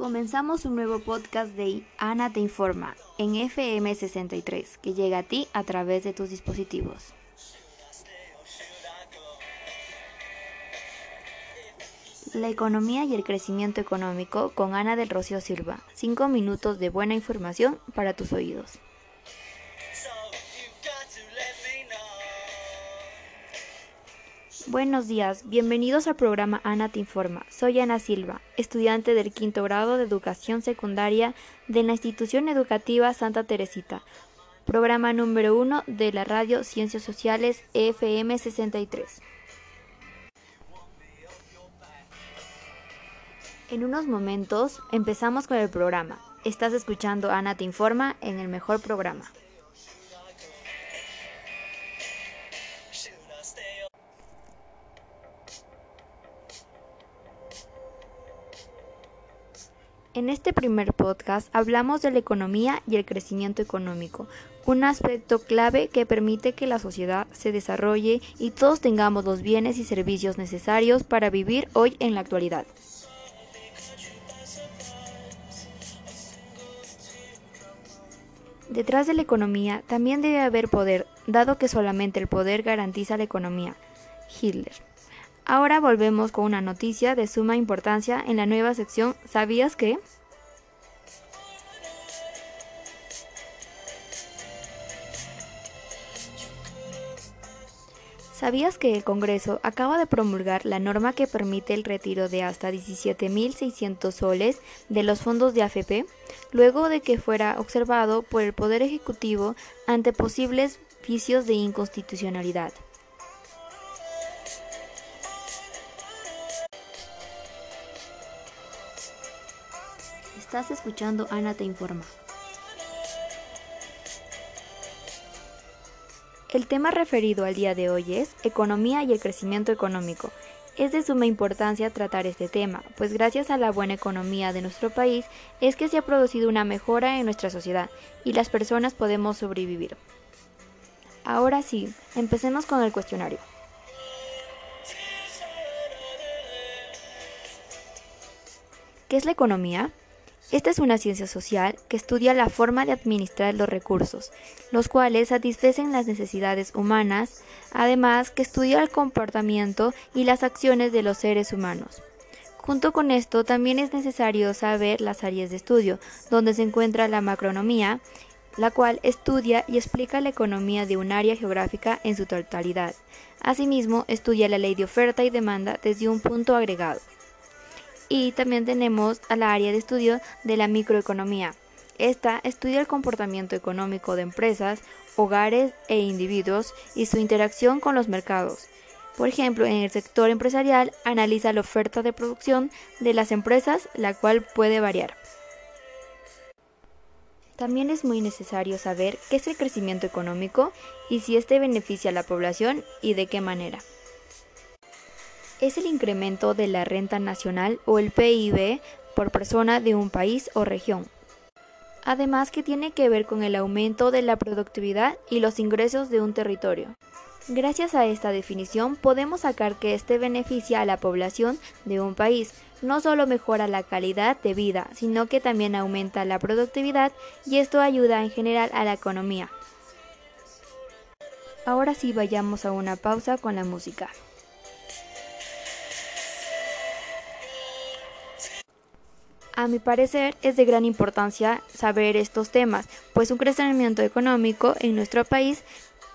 Comenzamos un nuevo podcast de Ana te informa en FM 63 que llega a ti a través de tus dispositivos. La economía y el crecimiento económico con Ana del Rocío Silva. Cinco minutos de buena información para tus oídos. Buenos días, bienvenidos al programa Ana Te Informa. Soy Ana Silva, estudiante del quinto grado de educación secundaria de la institución educativa Santa Teresita, programa número uno de la radio Ciencias Sociales FM 63. En unos momentos empezamos con el programa. Estás escuchando Ana Te Informa en el mejor programa. En este primer podcast hablamos de la economía y el crecimiento económico, un aspecto clave que permite que la sociedad se desarrolle y todos tengamos los bienes y servicios necesarios para vivir hoy en la actualidad. Detrás de la economía también debe haber poder, dado que solamente el poder garantiza la economía. Hitler. Ahora volvemos con una noticia de suma importancia en la nueva sección ¿Sabías qué? ¿Sabías que el Congreso acaba de promulgar la norma que permite el retiro de hasta 17.600 soles de los fondos de AFP, luego de que fuera observado por el Poder Ejecutivo ante posibles vicios de inconstitucionalidad? Estás escuchando Ana te informa. El tema referido al día de hoy es economía y el crecimiento económico. Es de suma importancia tratar este tema, pues gracias a la buena economía de nuestro país es que se ha producido una mejora en nuestra sociedad y las personas podemos sobrevivir. Ahora sí, empecemos con el cuestionario. ¿Qué es la economía? Esta es una ciencia social que estudia la forma de administrar los recursos, los cuales satisfacen las necesidades humanas, además que estudia el comportamiento y las acciones de los seres humanos. Junto con esto, también es necesario saber las áreas de estudio, donde se encuentra la macronomía, la cual estudia y explica la economía de un área geográfica en su totalidad. Asimismo, estudia la ley de oferta y demanda desde un punto agregado y también tenemos a la área de estudio de la microeconomía. Esta estudia el comportamiento económico de empresas, hogares e individuos y su interacción con los mercados. Por ejemplo, en el sector empresarial analiza la oferta de producción de las empresas, la cual puede variar. También es muy necesario saber qué es el crecimiento económico y si éste beneficia a la población y de qué manera es el incremento de la renta nacional o el PIB por persona de un país o región. Además que tiene que ver con el aumento de la productividad y los ingresos de un territorio. Gracias a esta definición podemos sacar que este beneficia a la población de un país, no solo mejora la calidad de vida, sino que también aumenta la productividad y esto ayuda en general a la economía. Ahora sí vayamos a una pausa con la música. A mi parecer es de gran importancia saber estos temas, pues un crecimiento económico en nuestro país,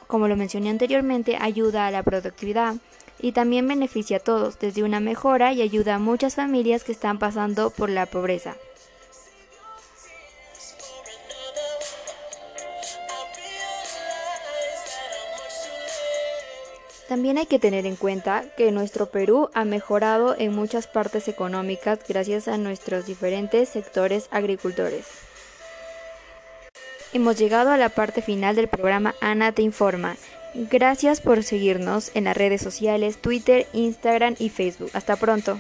como lo mencioné anteriormente, ayuda a la productividad y también beneficia a todos, desde una mejora y ayuda a muchas familias que están pasando por la pobreza. También hay que tener en cuenta que nuestro Perú ha mejorado en muchas partes económicas gracias a nuestros diferentes sectores agricultores. Hemos llegado a la parte final del programa Ana te informa. Gracias por seguirnos en las redes sociales Twitter, Instagram y Facebook. Hasta pronto.